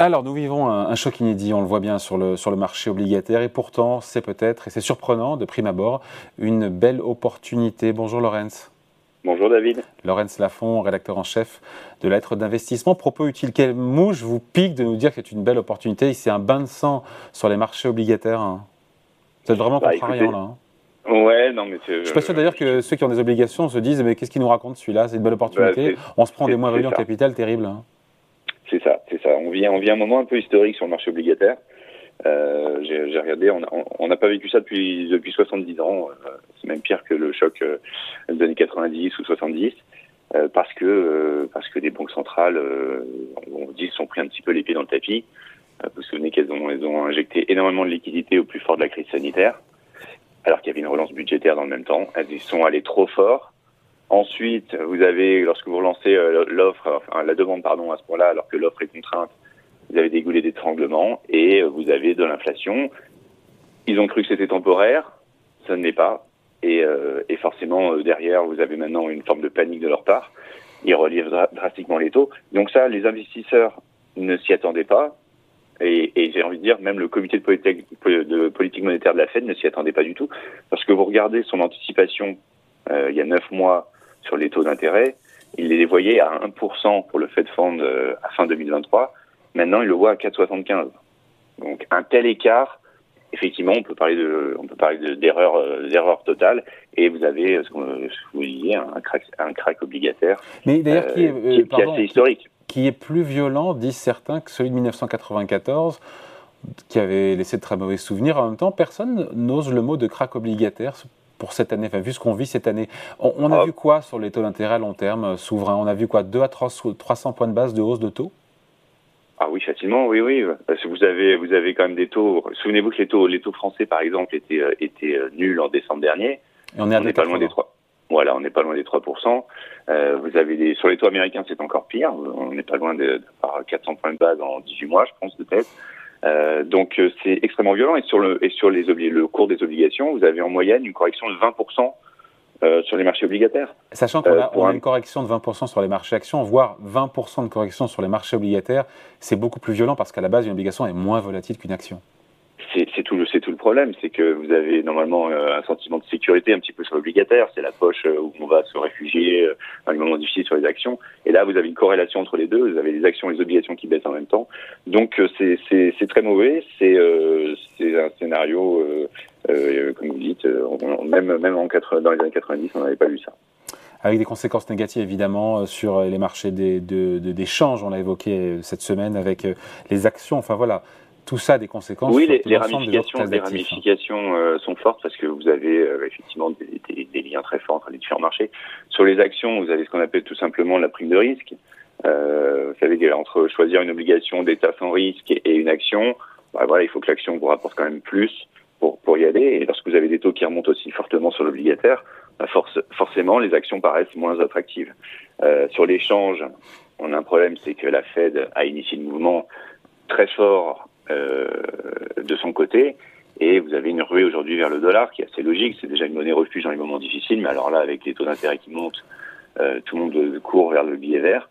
Alors, nous vivons un, choc inédit, on le voit bien sur le, sur le marché obligataire, et pourtant, c'est peut-être, et c'est surprenant de prime abord, une belle opportunité. Bonjour Laurence. Bonjour David. Laurence Lafont, rédacteur en chef de lettres d'investissement. Propos utile, quelle mouche vous pique de nous dire que c'est une belle opportunité C'est un bain de sang sur les marchés obligataires. Hein. Vous êtes vraiment bah, contrariant là. Hein. Ouais, non, mais Je suis pas sûr d'ailleurs que ceux qui ont des obligations se disent mais qu'est-ce qu'il nous raconte celui-là? C'est une belle opportunité. Bah, on se prend des moins values en capital, terrible. Hein. C'est ça, c'est ça. On vit, on un moment un peu historique sur le marché obligataire. Euh, j'ai regardé, on n'a pas vécu ça depuis depuis 70 ans. Euh, c'est même pire que le choc euh, des années 90 ou 70, euh, parce que euh, parce que les banques centrales, on dit, sont pris un petit peu les pieds dans le tapis. vous vous souvenez qu'elles ont, elles ont injecté énormément de liquidités au plus fort de la crise sanitaire, alors qu'il y avait une relance budgétaire dans le même temps. Elles y sont allées trop fort. Ensuite, vous avez, lorsque vous relancez l'offre, enfin, la demande, pardon, à ce point-là, alors que l'offre est contrainte, vous avez des goulets d'étranglement et vous avez de l'inflation. Ils ont cru que c'était temporaire, ça ne l'est pas. Et, euh, forcément, euh, derrière, vous avez maintenant une forme de panique de leur part. Ils relèvent drastiquement les taux. Donc ça, les investisseurs ne s'y attendaient pas. Et, j'ai envie de dire, même le comité de politique, monétaire de la Fed ne s'y attendait pas du tout. Parce que vous regardez son anticipation euh, il y a neuf mois sur les taux d'intérêt, il les voyait à 1% pour le Fed Fund euh, à fin 2023. Maintenant, il le voit à 4,75. Donc un tel écart, effectivement, on peut parler de, on peut parler d'erreur, euh, d'erreur totale. Et vous avez euh, ce que vous disiez, un crack, un crack obligataire. Mais d'ailleurs, qui est, euh, qui, assez historique. Qui, est plus violent, disent certains, que celui de 1994 qui avait laissé de très mauvais souvenirs. En même temps, personne n'ose le mot de crack obligataire pour cette année, enfin, vu ce qu'on vit cette année. On, a ah. vu quoi sur les taux d'intérêt à long terme souverain? On a vu quoi? 2 à 300 points de base de hausse de taux? Ah oui, facilement, oui, oui. Parce que vous avez, vous avez quand même des taux. Souvenez-vous que les taux, les taux français, par exemple, étaient, euh, étaient euh, nuls en décembre dernier. Et on est, pas loin des 3. Voilà, on n'est pas loin des 3%. Euh, vous avez des, sur les taux américains, c'est encore pire. On n'est pas loin de, de, par 400 points de base en 18 mois, je pense, de tête. Euh, donc euh, c'est extrêmement violent. Et sur le, et sur les, le cours des obligations, vous avez en moyenne une correction de 20% euh, sur les marchés obligataires. Sachant qu'on a, euh, une correction de 20% sur les marchés actions, voire 20% de correction sur les marchés obligataires, c'est beaucoup plus violent parce qu'à la base, une obligation est moins volatile qu'une action. C'est tout, le, tout le problème, c'est que vous avez normalement euh, un sentiment de sécurité un petit peu sur l'obligataire, c'est la poche où on va se réfugier dans les moments difficiles sur les actions. Et là, vous avez une corrélation entre les deux, vous avez les actions et les obligations qui baissent en même temps. Donc c'est très mauvais, c'est un scénario euh, comme vous dites, euh, même, dans les années 90, on n'avait pas vu ça. Avec des conséquences négatives évidemment euh, sur les marchés d'échange, on l'a évoqué cette semaine avec les actions, enfin voilà, tout ça a des conséquences. Oui, les, ramifications, les ramifications sont fortes parce que vous avez effectivement des, liens très forts entre les différents marchés. Sur les actions, vous avez ce qu'on appelle tout simplement la prime de risque. vous savez, entre choisir une obligation d'État sans risque et, une action, bah, voilà, il faut que l'action vous rapporte quand même plus pour, pour y aller. Et lorsque vous avez des taux qui remontent aussi fortement sur l'obligataire, bah force, forcément, les actions paraissent moins attractives. Euh, sur l'échange, on a un problème, c'est que la Fed a initié le mouvement très fort euh, de son côté. Et vous avez une ruée aujourd'hui vers le dollar qui est assez logique. C'est déjà une monnaie refuge dans les moments difficiles, mais alors là, avec les taux d'intérêt qui montent, euh, tout le monde court vers le billet vert.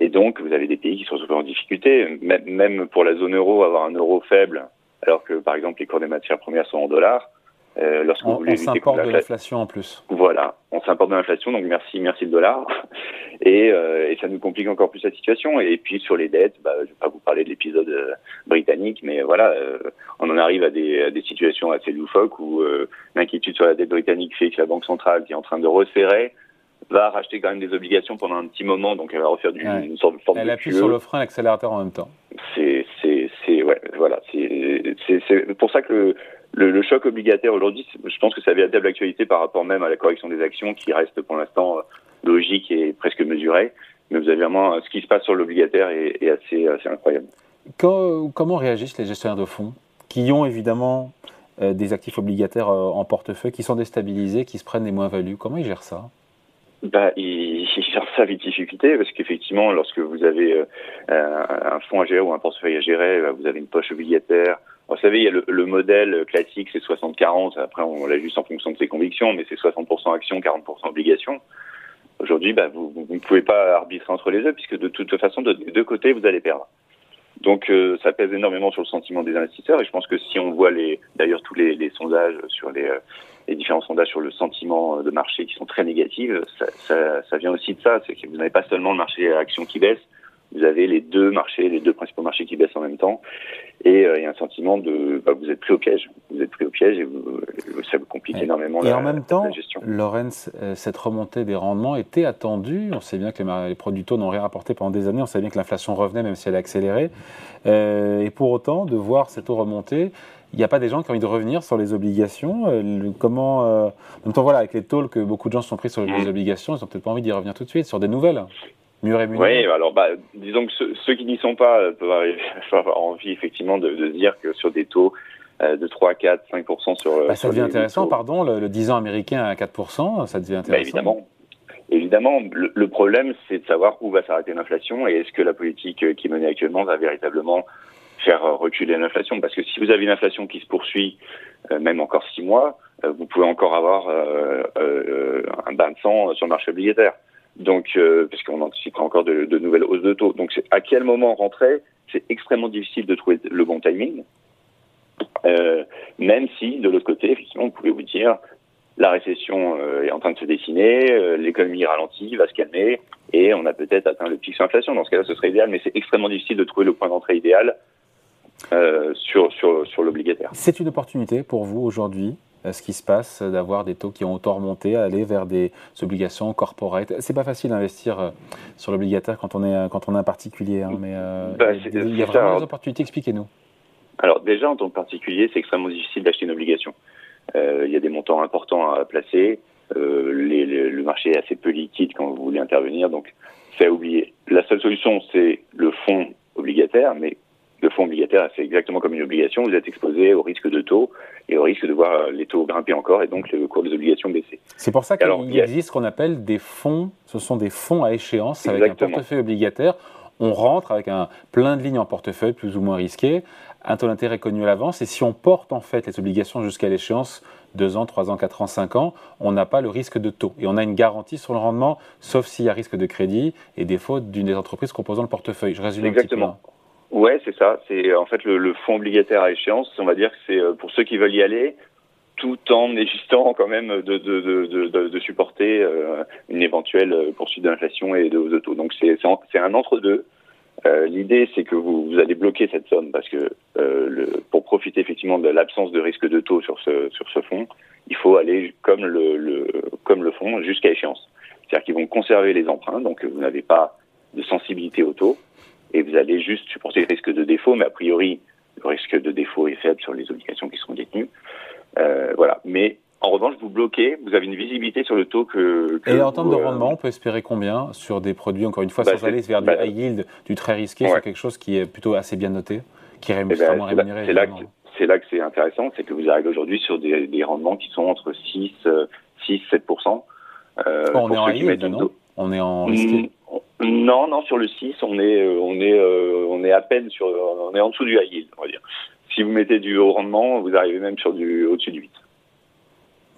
Et donc, vous avez des pays qui sont souvent en difficulté. Même pour la zone euro, avoir un euro faible, alors que par exemple les cours des matières premières sont en dollars. Euh, lorsque on, vous voulez on s'importe de l'inflation en plus. Voilà, on s'importe de l'inflation, donc merci, merci le dollar. Et, euh, et, ça nous complique encore plus la situation. Et puis sur les dettes, bah, je vais pas vous parler de l'épisode euh, britannique, mais voilà, euh, on en arrive à des, à des situations assez loufoques où l'inquiétude sur la dette britannique fait que la Banque centrale, qui est en train de resserrer, va racheter quand même des obligations pendant un petit moment, donc elle va refaire du, une sorte de forme Elle appuie sur le frein, l'accélérateur en même temps. C'est, c'est, c'est, ouais, voilà, c'est, c'est, pour ça que le, le, choc obligataire aujourd'hui, je pense que ça a véritable actualité par rapport même à la correction des actions qui reste pour l'instant euh, logique et presque mesurée. Mais vous avez vraiment euh, ce qui se passe sur l'obligataire est, est, assez, assez incroyable. comment réagissent les gestionnaires de fonds qui ont évidemment euh, des actifs obligataires en portefeuille, qui sont déstabilisés, qui se prennent des moins-values? Comment ils gèrent ça? Bah, il, il gère ça avec difficulté parce qu'effectivement, lorsque vous avez euh, un fonds à gérer ou un portefeuille à gérer, bah, vous avez une poche obligataire. Vous savez, il y a le, le modèle classique, c'est 60-40. Après, on l'ajuste en fonction de ses convictions, mais c'est 60% actions, 40% obligations. Aujourd'hui, bah, vous ne pouvez pas arbitrer entre les deux puisque de toute façon, de deux côtés, vous allez perdre. Donc ça pèse énormément sur le sentiment des investisseurs et je pense que si on voit les d'ailleurs tous les, sondages sur les, les, différents sondages sur le sentiment de marché qui sont très négatifs, ça, ça, vient aussi de ça, c'est que vous n'avez pas seulement le marché action qui baisse, vous avez les deux marchés, les deux principaux marchés qui baissent en même temps, et il y a un sentiment de bah, vous êtes pris au piège, vous êtes pris au piège et vous, ça vous complique énormément et la, en même temps, Lorenz, cette remontée des rendements était attendue. On sait bien que les, les produits taux n'ont rien rapporté pendant des années. On sait bien que l'inflation revenait, même si elle a accéléré. Euh, et pour autant, de voir cette eau remonter, il n'y a pas des gens qui ont envie de revenir sur les obligations. Euh, comment, euh, en même temps, voilà, avec les taux que beaucoup de gens se sont pris sur les mmh. obligations, ils n'ont peut-être pas envie d'y revenir tout de suite sur des nouvelles. Mieux rémunérés. Oui, alors bah, disons que ceux, qui n'y sont pas peuvent avoir envie effectivement de, de dire que sur des taux euh, de 3, 4, 5% sur. Bah, ça devient intéressant, pardon, le, 10 ans américain à 4%, ça devient bah, intéressant. évidemment. Évidemment, le, problème, c'est de savoir où va s'arrêter l'inflation et est-ce que la politique qui est menée actuellement va véritablement faire reculer l'inflation. Parce que si vous avez une inflation qui se poursuit, euh, même encore six mois, euh, vous pouvez encore avoir un bain de sang sur le marché obligataire. Donc, parce qu'on anticipera encore de, de, nouvelles hausses de taux. Donc, à quel moment rentrer C'est extrêmement difficile de trouver le bon timing. Euh, même si, de l'autre côté, effectivement, on pouvait vous dire la récession euh, est en train de se dessiner, euh, l'économie ralentit, va se calmer, et on a peut-être atteint le pic sur l'inflation. Dans ce cas-là, ce serait idéal, mais c'est extrêmement difficile de trouver le point d'entrée idéal sur, sur, sur l'obligataire. C'est une opportunité pour vous aujourd'hui ce qui se passe, d'avoir des taux qui ont autant remonté, aller vers des obligations corporate. C'est pas facile d'investir sur l'obligataire quand on est quand on est un particulier, hein, mais bah, il y a vraiment des opportunités. Expliquez-nous. Alors déjà, en tant que particulier, c'est extrêmement difficile d'acheter une obligation. Euh, il y a des montants importants à placer. Euh, les, le marché est assez peu liquide quand vous voulez intervenir, donc c'est à oublier. La seule solution, c'est le fonds obligataire, mais le fonds obligataire, c'est exactement comme une obligation. Vous êtes exposé au risque de taux et au risque de voir les taux grimper encore et donc le cours des obligations baisser. C'est pour ça qu'il existe ce qu'on appelle des fonds. Ce sont des fonds à échéance avec un portefeuille obligataire. On rentre avec un plein de lignes en portefeuille plus ou moins risquées un taux d'intérêt connu à l'avance. Et si on porte en fait les obligations jusqu'à l'échéance, 2 ans, 3 ans, 4 ans, 5 ans, on n'a pas le risque de taux. Et on a une garantie sur le rendement, sauf s'il y a risque de crédit et défaut d'une des entreprises composant le portefeuille. Je résume Exactement. un petit peu. Ouais, c'est ça. C'est en fait le, fonds obligataire à échéance. On va dire que c'est euh, pour ceux qui veulent y aller, tout en existant quand même de, supporter euh, une éventuelle poursuite d'inflation et de taux. Donc c'est un entre-deux. Euh, l'idée, c'est que vous, allez bloquer cette somme parce que euh, le, pour profiter effectivement de l'absence de risque de taux sur ce, sur fonds, il faut aller comme le, le comme le fonds jusqu'à échéance. C'est-à-dire qu'ils vont conserver les emprunts, donc vous n'avez pas de sensibilité au taux et vous allez juste supporter le risque de défaut, mais a priori, le risque de défaut est faible sur les obligations qui seront détenues. Euh, voilà. Mais en revanche, vous bloquez, vous avez une visibilité sur le taux que. et en termes de euh, rendement, on peut espérer combien sur des produits, encore une fois, bah, sans aller vers du bah, high yield, du très risqué, sur quelque chose qui est plutôt assez bien noté, qui est eh ben, vraiment rémunéré C'est là, que c'est intéressant, c'est que vous arrivez aujourd'hui sur des, des, rendements qui sont entre 6, 6 7 euh, On est en high yield, non On est en risqué Non, non, sur le 6, on est, euh, on est, euh, on est à peine sur, on est en dessous du high yield, on va dire. Si vous mettez du haut rendement, vous arrivez même sur du au-dessus du 8.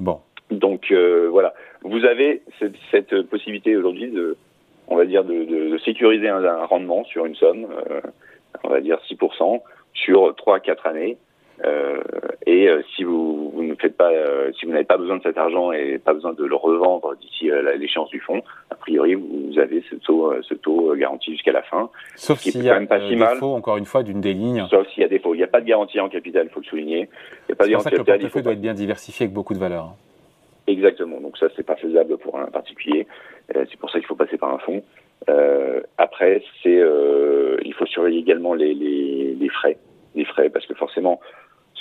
Bon. Donc euh, voilà, vous avez cette, cette possibilité aujourd'hui de, on va dire, de, de, de sécuriser un, un, rendement sur une somme, euh, on va dire 6% sur 3 à 4 années. Euh, et euh, si vous, vous, ne faites pas, euh, si vous n'avez pas besoin de cet argent et pas besoin de le revendre d'ici l'échéance du fonds, a priori vous avez ce taux, ce taux garanti jusqu'à la fin. Sauf s'il y a pas si défaut, encore une fois, d'une des lignes. Sauf s'il y a défaut. Il n'y a pas de garantie en capital, il faut le souligner. Il a pas de garantie en capital. Le portefeuille doit être bien diversifié avec beaucoup de valeurs. Exactement. Donc ça, c'est pas faisable pour un particulier. c'est pour ça qu'il faut passer par un fonds. Euh, après, c'est, euh, il faut surveiller également les, les, les, frais, les frais, parce que forcément,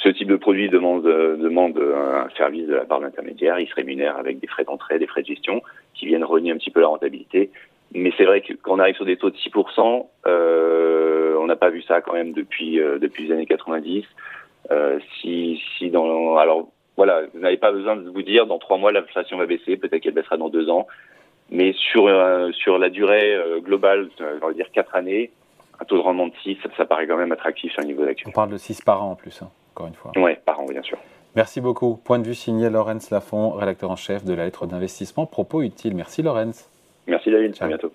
ce type de produit demande, demande un service de la part de l'intermédiaire. Il se rémunère avec des frais d'entrée, des frais de gestion qui viennent renier un petit peu la rentabilité. Mais c'est vrai que quand on arrive sur des taux de 6%, euh, on n'a pas vu ça quand même depuis euh, les années 90. Euh, si si dans alors voilà, vous n'avez pas besoin de vous dire dans trois mois l'inflation va baisser, peut-être qu'elle baissera dans deux ans, mais sur euh, la durée euh, globale, on va dire quatre années, un taux de rendement de 6, ça, paraît quand même attractif sur un niveau d'action. On parle de 6 par an en plus. Hein encore une fois. Oui, par an, bien sûr. Merci beaucoup. Point de vue signé Laurence Lafont, rédacteur en chef de la lettre d'investissement. Propos utile. Merci Laurence. Merci David, à bientôt.